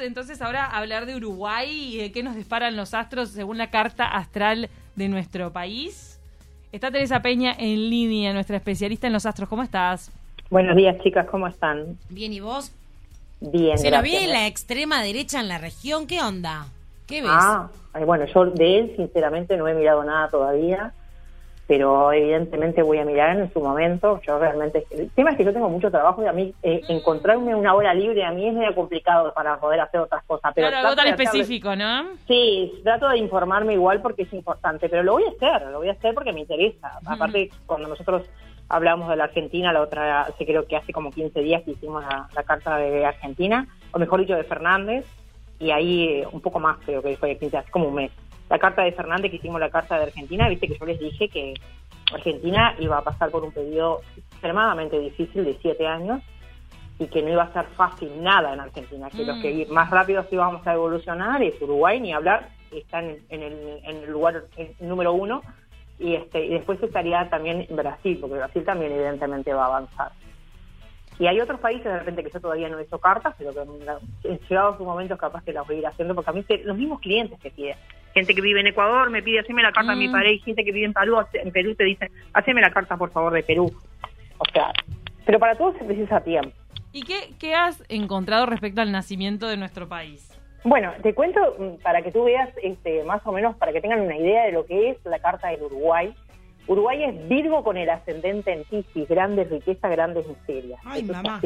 entonces ahora a hablar de Uruguay y de qué nos disparan los astros según la carta astral de nuestro país. Está Teresa Peña en línea, nuestra especialista en los astros. ¿Cómo estás? Buenos días, chicas, ¿cómo están? Bien, ¿y vos? Bien, Se lo gracias. vi en la extrema derecha en la región. ¿Qué onda? ¿Qué ves? Ah, bueno, yo de él sinceramente no he mirado nada todavía, pero evidentemente voy a mirar en su momento. Yo realmente, el tema es que yo tengo mucho trabajo y a mí eh, encontrarme una hora libre a mí es medio complicado para poder hacer otras cosas. Pero Claro, algo tan específico, ¿no? Sí, trato de informarme igual porque es importante, pero lo voy a hacer, lo voy a hacer porque me interesa. Aparte, cuando nosotros hablamos de la Argentina, la otra, sí creo que hace como 15 días que hicimos la, la carta de Argentina, o mejor dicho, de Fernández, y ahí eh, un poco más creo que fue 15, hace como un mes. La carta de Fernández, que hicimos la carta de Argentina, viste que yo les dije que Argentina iba a pasar por un periodo extremadamente difícil de siete años y que no iba a ser fácil nada en Argentina, que los que más rápido sí íbamos a evolucionar es Uruguay, ni hablar, están en el, en el lugar eh, número uno, y este y después estaría también Brasil, porque Brasil también evidentemente va a avanzar. Y hay otros países de repente que yo todavía no he hecho cartas, pero que en llegado su momento capaz que las voy a ir haciendo, porque a mí los mismos clientes que piden. Gente que vive en Ecuador me pide, haceme la carta de mi Mm. pareja, gente que vive en Perú, en Perú te dice, haceme la carta por favor de Perú. O sea, pero para todo se precisa tiempo. ¿Y qué, qué has encontrado respecto al nacimiento de nuestro país? Bueno, te cuento mm, para que tú veas este, más o menos, para que tengan una idea de lo que es la carta del Uruguay. Uruguay es Virgo con el ascendente en Piscis, grandes riquezas, grandes miserias. Ay, Eso es mamá.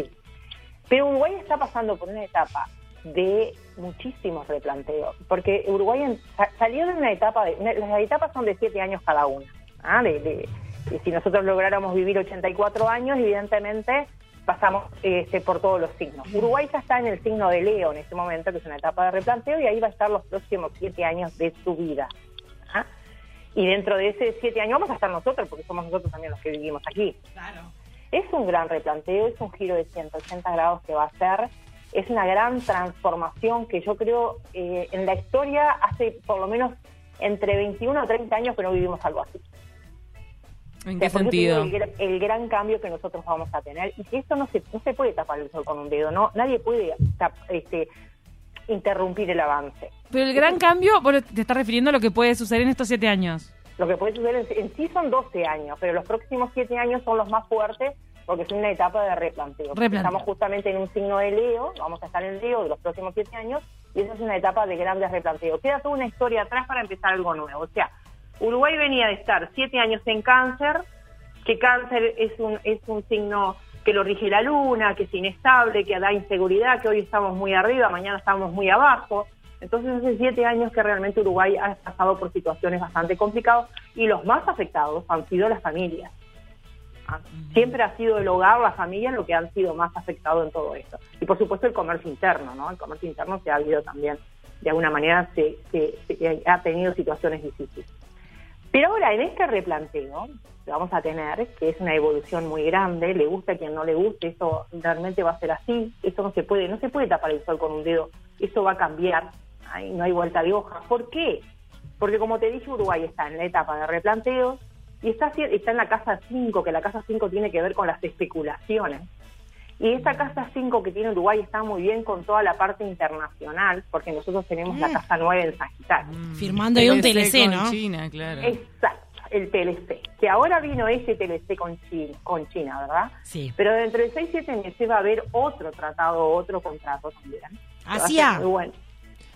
Pero Uruguay está pasando por una etapa de muchísimos replanteos, porque Uruguay salió de una etapa, de, las etapas son de siete años cada una. ¿ah? De, de- de si nosotros lográramos vivir 84 años, evidentemente pasamos este, por todos los signos. Uruguay ya está en el signo de Leo en este momento, que es una etapa de replanteo, y ahí va a estar los próximos siete años de su vida. ¿ah? Y dentro de ese siete años vamos a estar nosotros, porque somos nosotros también los que vivimos aquí. Claro. Es un gran replanteo, es un giro de 180 grados que va a ser, es una gran transformación que yo creo eh, en la historia hace por lo menos entre 21 o 30 años que no vivimos algo así. ¿En O qué sea, sentido? El, el gran cambio que nosotros vamos a tener y que esto no se, no se puede tapar el sol con un dedo, no nadie puede tap- este, interrumpir el avance. Pero el gran cambio, bueno, te estás refiriendo a lo que puede suceder en estos siete años. Lo que puede suceder en, en sí son 12 años, pero los próximos 7 años son los más fuertes porque es una etapa de replanteo. Replanteo. Estamos justamente en un signo de Leo, vamos a estar en Leo de los próximos 7 años y esa es una etapa de grandes replanteos. Queda toda una historia atrás para empezar algo nuevo. O sea, Uruguay venía de estar 7 años en cáncer, que cáncer es un, es un signo que lo rige la luna, que es inestable, que da inseguridad, que hoy estamos muy arriba, mañana estamos muy abajo. Entonces hace siete años que realmente Uruguay ha pasado por situaciones bastante complicadas y los más afectados han sido las familias. Ah, Siempre ha sido el hogar, la familia, lo que han sido más afectados en todo esto. Y por supuesto el comercio interno, ¿no? El comercio interno se ha habido también, de alguna manera, se, se- se- ha tenido situaciones difíciles. Pero ahora, en este replanteo que vamos a tener, que es una evolución muy grande, le gusta a quien no le guste, eso realmente va a ser así, esto no se puede, no se puede tapar el sol con un dedo, esto va a cambiar, Ay, no hay vuelta de hoja. ¿Por qué? Porque como te dije, Uruguay está en la etapa de replanteo y está, está en la casa 5, que la casa 5 tiene que ver con las especulaciones. Y esta casa 5 que tiene Uruguay está muy bien con toda la parte internacional, porque nosotros tenemos la casa 9 en Sagitario. Firmando ahí un TLC, con ¿no? China, claro. Exacto, el TLC. Que ahora vino ese TLC con China, con China ¿verdad? Sí. Pero dentro de 6, 7 meses va a haber otro tratado, otro contrato también. Que va a Hacía. ser muy bueno.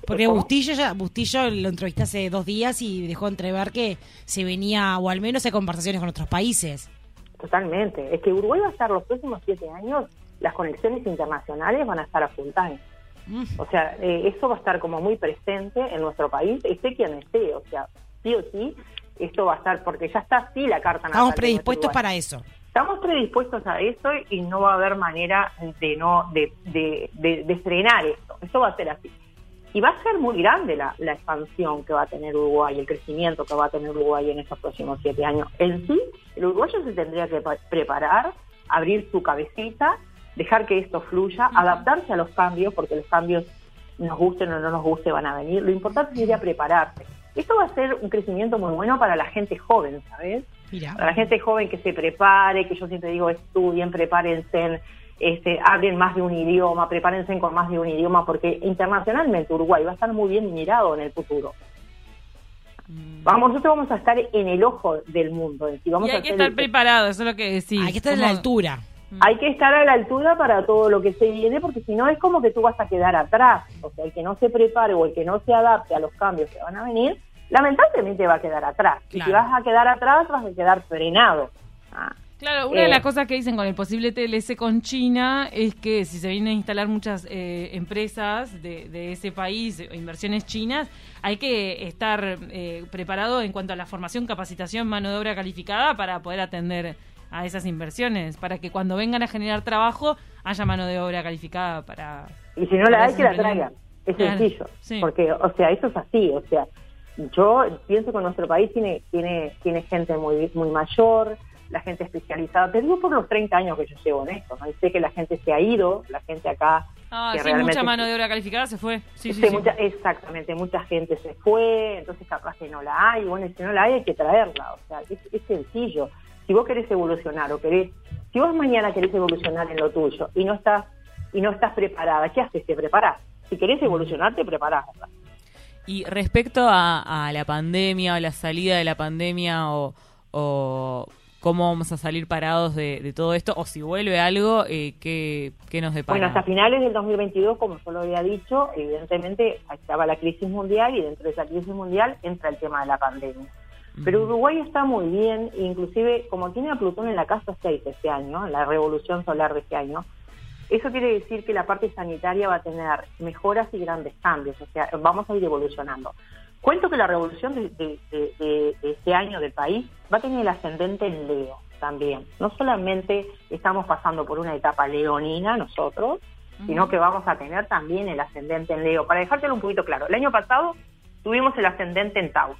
Porque. Bustillo, ya, Bustillo lo entrevisté hace dos días y dejó entrever que se venía, o al menos hay conversaciones con otros países. Totalmente. Es que Uruguay va a estar los próximos siete años, las conexiones internacionales van a estar a full time. Mm. O sea, eh, eso va a estar como muy presente en nuestro país, esté quien esté. O sea, sí o sí, esto va a estar, porque ya está así la carta natal Estamos predispuestos para eso. Estamos predispuestos a eso y no va a haber manera de no de, de, de- de frenar esto. Eso va a ser así. Y va a ser muy grande la, la expansión que va a tener Uruguay, el crecimiento que va a tener Uruguay en estos próximos siete años. En sí, el uruguayo se tendría que pa- preparar, abrir su cabecita, dejar que esto fluya, adaptarse a los cambios, porque los cambios, nos gusten o no nos guste, van a venir. Lo importante sería prepararse. Esto va a ser un crecimiento muy bueno para la gente joven, ¿sabes? Mira. Para la gente joven que se prepare, que yo siempre digo estudien, prepárense, este, hablen más de un idioma, prepárense con más de un idioma, porque internacionalmente Uruguay va a estar muy bien mirado en el futuro. Mm. Vamos, nosotros vamos a estar en el ojo del mundo. Y, vamos Y a hay que estar el- preparado, eso es lo que decís. Hay que estar a la altura. hay que estar a la altura para todo lo que se viene, porque si no es como que tú vas a quedar atrás. O sea, el que no se prepare o el que no se adapte a los cambios que van a venir, lamentablemente va a quedar atrás. Y si vas a quedar atrás, vas a quedar frenado. Ah, Claro, una de Eh, las cosas que dicen con el posible TLC con China es que si se vienen a instalar muchas eh, empresas de, de ese país, o inversiones chinas, hay que estar eh, preparado en cuanto a la formación, capacitación, mano de obra calificada para poder atender a esas inversiones, para que cuando vengan a generar trabajo haya mano de obra calificada para... Y si no la hay, que la traigan. Es Claro, sencillo. sí. Porque, o sea, eso es así. O sea, yo pienso que nuestro país tiene tiene tiene gente muy muy mayor, la gente especializada. Te digo por los 30 años que yo llevo en esto. ¿no? Y sé que la gente se ha ido, la gente acá... Ah, que sí, mucha mano de obra calificada se fue. Sí, sí, Sí, mucha- exactamente, mucha gente se fue, entonces capaz que no la hay, bueno, si no la hay hay que traerla, o sea, es, es sencillo. Si vos querés evolucionar o querés, si vos mañana querés evolucionar en lo tuyo y no estás y no estás preparada, ¿qué haces? Te preparás. Si querés evolucionar, te preparás. ¿verdad? Y respecto a, a la pandemia o la salida de la pandemia o, o cómo vamos a salir parados de, de todo esto, o si vuelve algo, eh, ¿qué, qué nos depara? Bueno, hasta finales del 2022, como yo lo había dicho, evidentemente estaba la crisis mundial y dentro de esa crisis mundial entra el tema de la pandemia. Pero Uruguay está muy bien, inclusive como tiene a Plutón en la casa 6 este año, en la revolución solar de este año, eso quiere decir que la parte sanitaria va a tener mejoras y grandes cambios, o sea, vamos a ir evolucionando. Cuento que la revolución de, de- de- de- de este año del país va a tener el ascendente en Leo también. No solamente estamos pasando por una etapa leonina nosotros, sino que vamos a tener también el ascendente en Leo. Para dejártelo un poquito claro, el año pasado tuvimos el ascendente en Tauro,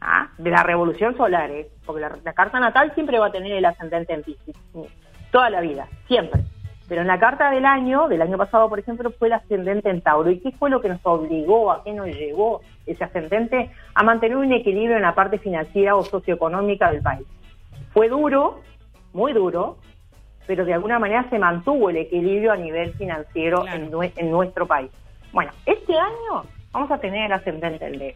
¿ah? de la revolución solar, ¿eh? porque la, la carta natal siempre va a tener el ascendente en Piscis, toda la vida, siempre. Pero en la carta del año, del año pasado, por ejemplo, fue el ascendente en Tauro. ¿Y qué fue lo que nos obligó, a qué nos llevó ese ascendente? A mantener un equilibrio en la parte financiera o socioeconómica del país. Fue duro, muy duro, pero de alguna manera se mantuvo el equilibrio a nivel financiero Claro. en, nue- en nuestro país. Bueno, este año vamos a tener el ascendente en Leo.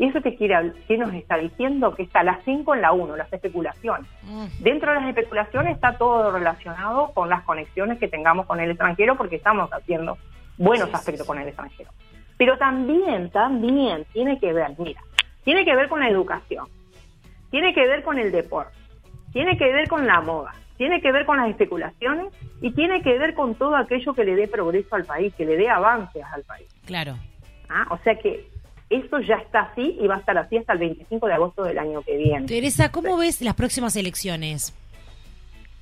Y eso te quiere, ¿qué nos está diciendo? Que está las 5 en la 1, las especulaciones. Mm. Dentro de las especulaciones está todo relacionado con las conexiones que tengamos con el extranjero porque estamos haciendo buenos Sí, sí, aspectos sí. con el extranjero. Pero también, también tiene que ver, mira, tiene que ver con la educación, tiene que ver con el deporte, tiene que ver con la moda, tiene que ver con las especulaciones y tiene que ver con todo aquello que le dé progreso al país, que le dé avances al país. Claro. ¿ah? O sea que eso ya está así y va a estar así hasta el 25 de agosto del año que viene. Teresa, ¿cómo ves las próximas elecciones?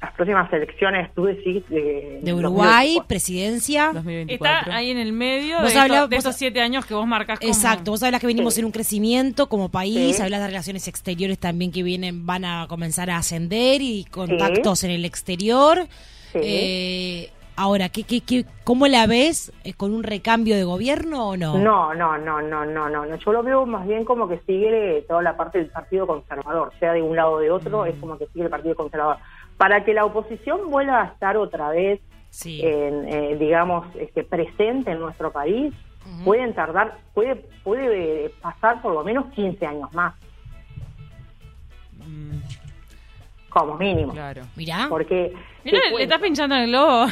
Las próximas elecciones, tú decís, de, De Uruguay, 2024. presidencia. 2024. Está ahí en el medio de, Vos esto- hablá- de vos- esos siete años que vos marcás como... Exacto, vos hablas que venimos Sí. en un crecimiento como país, Sí. hablas de relaciones exteriores también que vienen, van a comenzar a ascender y contactos en el exterior. Sí. Eh, ahora, ¿qué, qué, qué, ¿cómo la ves? ¿Eh, ¿Con un recambio de gobierno o no? No, no, no, no, no, no. Yo lo veo más bien como que sigue toda la parte del Partido Conservador, sea de un lado o de otro, es como que sigue el Partido Conservador. Para que la oposición vuelva a estar otra vez, Sí. en, eh, digamos, este, presente en nuestro país, pueden tardar, puede, puede eh, pasar por lo menos 15 años más, Mm, como mínimo. claro. Mirá. Porque Mirá, te le estás pinchando en el globo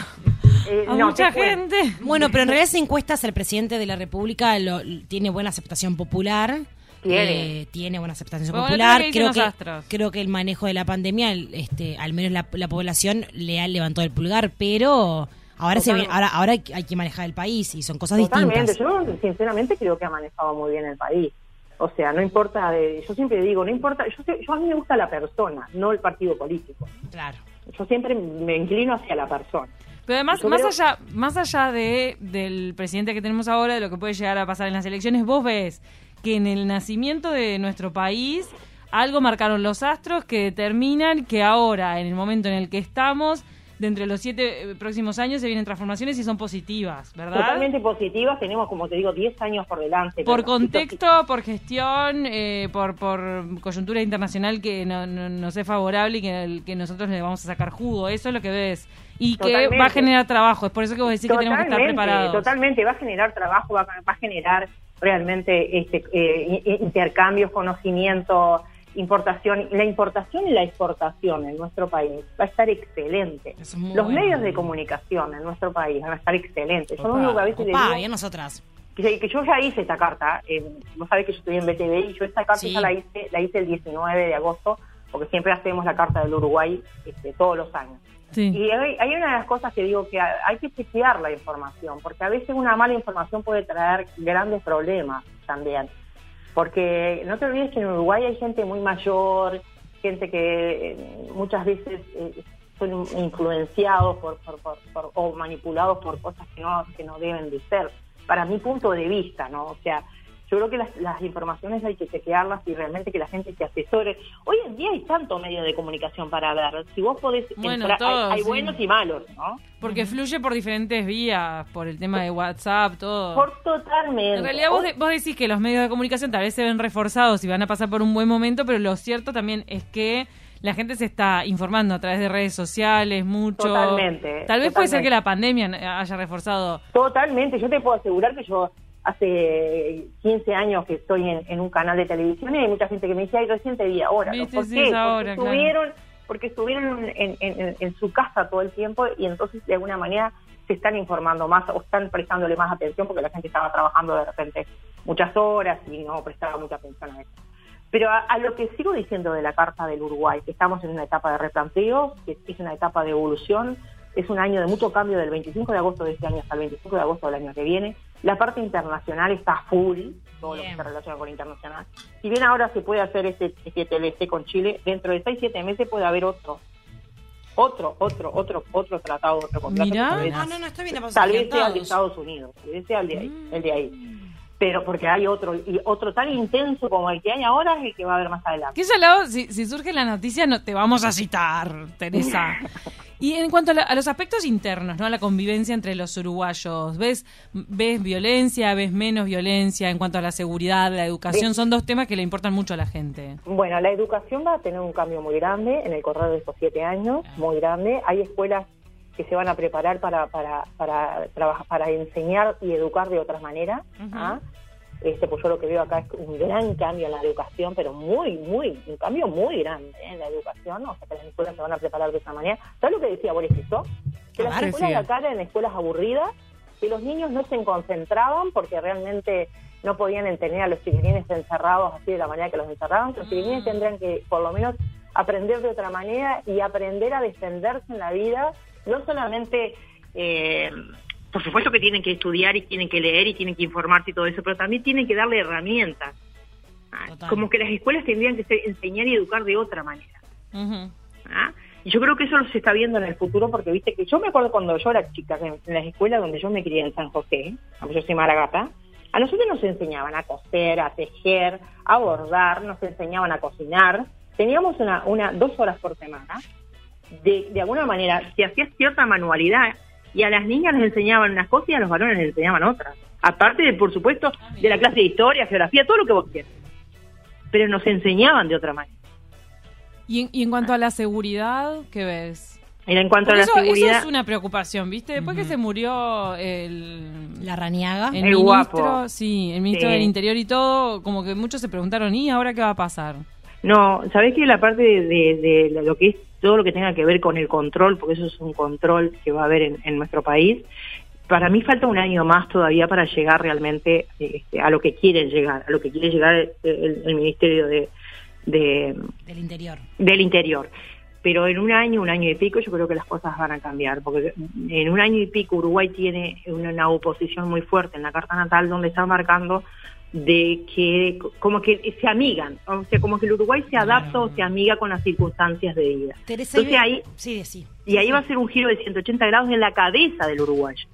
eh, a no, mucha gente. Bueno, pero en realidad esa encuestas el presidente de la República lo- tiene buena aceptación popular. Tiene. Eh, tiene buena aceptación Bueno, popular. ¿qué dicen Creo que, astros? creo que el manejo de la pandemia, el- este, al menos la, la población le ha levantado el pulgar, pero ahora se ahora, ahora hay, que manejar el país y son cosas Totalmente. distintas. Yo sinceramente creo que ha manejado muy bien el país. O sea, no importa, de- yo siempre digo, no importa, yo, yo a mí me gusta la persona, no el partido político. Claro. Yo siempre me inclino hacia la persona. Pero además, más creo- allá, más allá de del presidente que tenemos ahora, de lo que puede llegar a pasar en las elecciones, vos ves que en el nacimiento de nuestro país algo marcaron los astros que determinan que ahora, en el momento en el que estamos, de entre los siete eh, próximos años se vienen transformaciones y son positivas, ¿verdad? Totalmente positivas, tenemos como te digo 10 años por delante. Por contexto, por gestión, eh, por, por coyuntura internacional que no, no- nos es favorable y que, que nosotros le vamos a sacar jugo. Eso es lo que ves. Y que Totalmente. va a generar trabajo. Es por eso que vos decís que tenemos que estar preparados. Totalmente, va a generar trabajo, va, va a generar realmente este, eh, intercambios, conocimiento, importación. La importación y la exportación en nuestro país va a estar excelente. Es Los bueno. medios de comunicación en nuestro país van a estar excelentes. Yo lo Opa, único que a veces le Opa, digo bien nosotras. que, que yo ya hice esta carta, eh, vos sabés que yo estoy en BTV y yo esta carta Sí. ya la hice, la hice el 19 de agosto, porque siempre hacemos la carta del Uruguay este, todos los años. Y hay, una de las cosas que digo que ha- hay que chequear la información, porque a veces una mala información puede traer grandes problemas también. Porque no te olvides que en Uruguay hay gente muy mayor, gente que eh, muchas veces eh, son influenciados por- por- o manipulados por cosas que no, que no deben de ser. Para mi punto de vista, ¿no? O sea, yo creo que las, las informaciones hay que chequearlas y realmente que la gente se asesore. Hoy en día hay tanto medio de comunicación para ver. Si vos podés Bueno, entrar- hay- todo, hay, sí. buenos y malos, ¿no? Porque fluye por diferentes vías, por el tema de WhatsApp, todo. Por totalmente. En realidad vos, de- vos decís que los medios de comunicación tal vez se ven reforzados y van a pasar por un buen momento, pero lo cierto también es que la gente se está informando a través de redes sociales mucho. Totalmente, Tal vez puede ser que la pandemia haya reforzado. Totalmente, yo te puedo asegurar que yo hace 15 años que estoy en, en un canal de televisión y hay mucha gente que me dice, ay, recién te vi ahora. ¿no? ¿Por qué? Porque ahora, claro. estuvieron, porque estuvieron en, en- en- en su casa todo el tiempo y entonces de alguna manera se están informando más o están prestándole más atención porque la gente estaba trabajando de repente muchas horas y no prestaba mucha atención a eso. Pero a, a lo que sigo diciendo de la Carta del Uruguay, que estamos en una etapa de replanteo, que es una etapa de evolución, es un año de mucho cambio del 25 de agosto de este año hasta el 25 de agosto del año que viene. La parte internacional está full, todo lo que se relaciona con internacional. Si bien ahora se puede hacer este, este TLC con Chile, dentro de 6-7 meses puede haber otro. Otro, otro, otro, otro tratado, otro contrato. Mirá. Tal vez- No, no, no, está bien. Tal vez sea el de Estados Unidos, tal vez sea el de ahí, el de ahí. Pero porque hay otro, y otro tan intenso como el que hay ahora es el que va a haber más adelante. Que ese lado, si, si surge la noticia, no te vamos a citar, Teresa. Y en cuanto a, la- a los aspectos internos, ¿no? A la convivencia entre los uruguayos, ¿ves, ¿ves violencia, ves menos violencia en cuanto a la seguridad, la educación? Son dos temas que le importan mucho a la gente. Bueno, la educación va a tener un cambio muy grande en el correr de estos siete años, muy grande. Hay escuelas que se van a preparar para para para trabajar, para enseñar y educar de otra manera. ¿ah? Este, pues yo lo que veo acá es un gran cambio en la educación, pero muy, muy, un cambio muy grande ¿eh? en la educación, o sea que las escuelas se van a preparar de esa manera. ¿Sabes lo que decía Boris Piso? Que las escuelas de acá eran escuelas aburridas, que los niños no se concentraban porque realmente no podían tener a los chiquilines encerrados así de la manera que los encerraban, que los chiquilines tendrían que por lo menos aprender de otra manera y aprender a defenderse en la vida, no solamente, eh, por supuesto que tienen que estudiar y tienen que leer y tienen que informarse y todo eso, pero también tienen que darle herramientas. Ah, Total. Como que las escuelas tendrían que ser- enseñar y educar de otra manera. ¿ah? Y yo creo que eso se está viendo en el futuro porque viste que yo me acuerdo cuando yo era chica, en en las escuelas donde yo me crié en San José, yo soy maragata, a nosotros nos enseñaban a coser, a tejer, a bordar, nos enseñaban a cocinar. Teníamos una, una dos horas por semana. De, de alguna manera se hacía cierta manualidad y a las niñas les enseñaban unas cosas y a los varones les enseñaban otras. Aparte, de, por supuesto, de la clase de historia, geografía, todo lo que vos quieras. Pero nos enseñaban de otra manera. Y en, y en cuanto a la seguridad, ¿qué ves? Era en cuanto Porque a la eso, seguridad. eso es una preocupación, ¿viste? Después que se murió el, La raniaga. el El ministro, guapo. sí, el ministro Sí. del Interior y todo, como que muchos se preguntaron, ¿y ahora qué va a pasar? No, sabés que la parte de, de- de lo que es todo lo que tenga que ver con el control, porque eso es un control que va a haber en, en nuestro país, para mí falta un año más todavía para llegar realmente este, a lo que quieren llegar, a lo que quiere llegar el, el- el Ministerio de, de- Del interior. del Interior. Pero en un año, un año y pico, yo creo que las cosas van a cambiar, porque en un año y pico Uruguay tiene una, una oposición muy fuerte en la Carta Natal donde está marcando de que como que se amigan, o sea, como que el Uruguay se adapta o se amiga con las circunstancias de vida. Teresa, Entonces ahí, Sí, sí. y ahí va a ser un giro de 180 grados en la cabeza del uruguayo.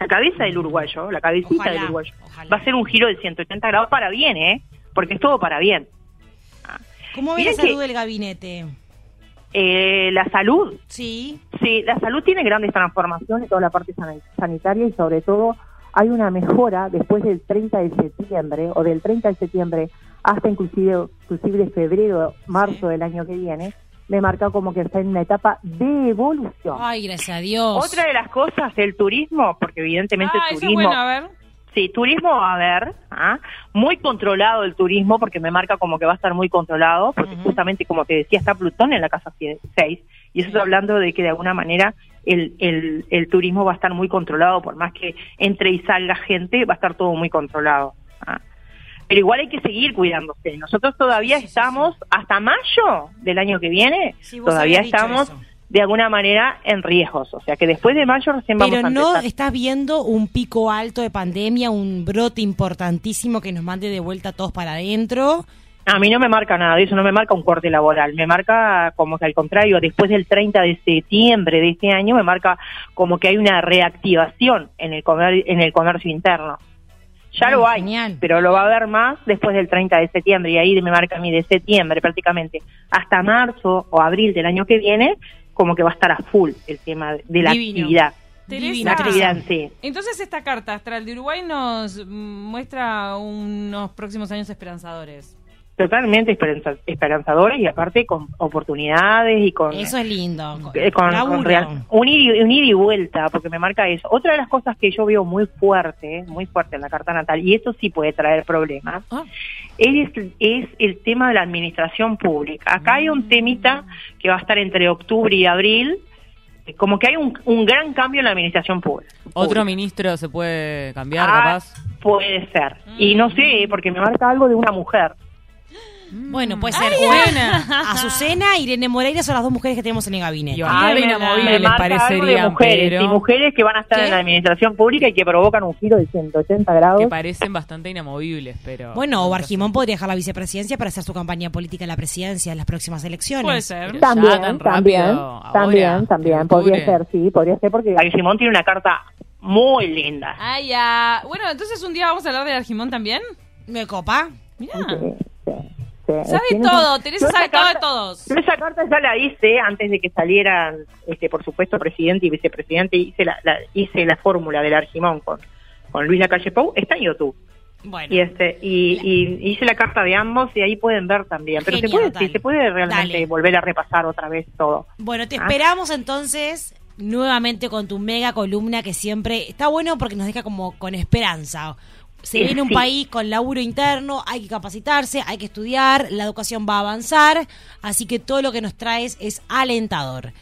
La cabeza del uruguayo, la cabecita Ojalá, del uruguayo. ojalá. Va a ser un giro de 180 grados para bien, ¿eh? Porque es todo para bien. ¿Cómo ve la que- salud del gabinete? Eh, la salud, Sí. Sí, la salud tiene grandes transformaciones, toda la parte san- sanitaria y sobre todo hay una mejora después del 30 de septiembre o del 30 de septiembre hasta inclusive, inclusive febrero, marzo del año que viene, me marca como que está en una etapa de evolución. Ay, gracias a Dios. Otra de las cosas, el turismo, porque evidentemente Ah, el eso es turismo... bueno, a ver. Sí, turismo va a haber, ¿ah? muy controlado el turismo, porque me marca como que va a estar muy controlado, porque justamente, como te decía, está Plutón en la casa 6, y eso está hablando de que de alguna manera el, el, el turismo va a estar muy controlado, por más que entre y salga gente, va a estar todo muy controlado. ¿ah? Pero igual hay que seguir cuidándose. Nosotros todavía Sí, sí, estamos, hasta mayo del año que viene, Sí, todavía estamos de alguna manera en riesgos. O sea que después de mayo recién vamos Pero a no empezar. estás viendo un pico alto de pandemia, un brote importantísimo que nos mande de vuelta todos para adentro. A mí no me marca nada de eso, no me marca un corte laboral, me marca como que al contrario, después del 30 de septiembre de este año, me marca como que hay una reactivación en el, comer- en el comercio interno. Ya Ah, lo hay, genial. pero lo va a haber más después del 30 de septiembre y ahí me marca a mí de septiembre prácticamente hasta marzo o abril del año que viene, como que va a estar a full el tema de la Divino. actividad. Teresa, La actividad en sí. Entonces esta carta astral de Uruguay nos muestra unos próximos años esperanzadores. Totalmente esperanza- esperanzadores y aparte con oportunidades y con... Eso es lindo. Eh, con, real- un, ida, y- un ida y vuelta, porque me marca eso. Otra de las cosas que yo veo muy fuerte, muy fuerte en la carta natal, y esto sí puede traer problemas, Ah, es, es el tema de la administración pública. Acá hay un temita que va a estar entre octubre y abril, eh, como que hay un, un gran cambio en la administración pública. ¿Otro ministro se puede cambiar, Ah, capaz? Puede ser. Y no sé, porque me marca algo de una mujer. Bueno, puede ser o Azucena, Irene Moreira son las dos mujeres que tenemos en el gabinete. Y bastante me- inamovible me les marca algo de parecería, mujeres, pero y mujeres que van a estar ¿Qué? en la administración pública y que provocan un giro de 180 grados. que parecen bastante inamovibles, pero... Bueno, o Barjimón podría dejar la vicepresidencia para hacer su campaña política en la presidencia en las próximas elecciones. Puede ser. Pero También, tan también, rápido, ahora, también, también, podría ser, sí, podría ser porque Simón tiene una carta muy linda. Ah, ya. Bueno, entonces un día vamos a hablar de Argimón también. ¿Me copa? Mirá. Sí, sí, sí. Sabe todo, Teresa sabe todo de carta- todos. Yo esa carta ya la hice antes de que salieran, este, por supuesto, presidente y vicepresidente, hice la, la- hice la fórmula del Argimón con, con Luis Lacalle Pou, está en YouTube. Bueno. Y este y, y hice la carta de ambos y ahí pueden ver también. Pero se puede, sí, se puede realmente Dale. volver a repasar otra vez todo. Bueno, te Ah. esperamos entonces nuevamente con tu mega columna que siempre está bueno porque nos deja como con esperanza. Se viene un sí. país con laburo interno, hay que capacitarse, hay que estudiar, la educación va a avanzar, así que todo lo que nos traes es alentador.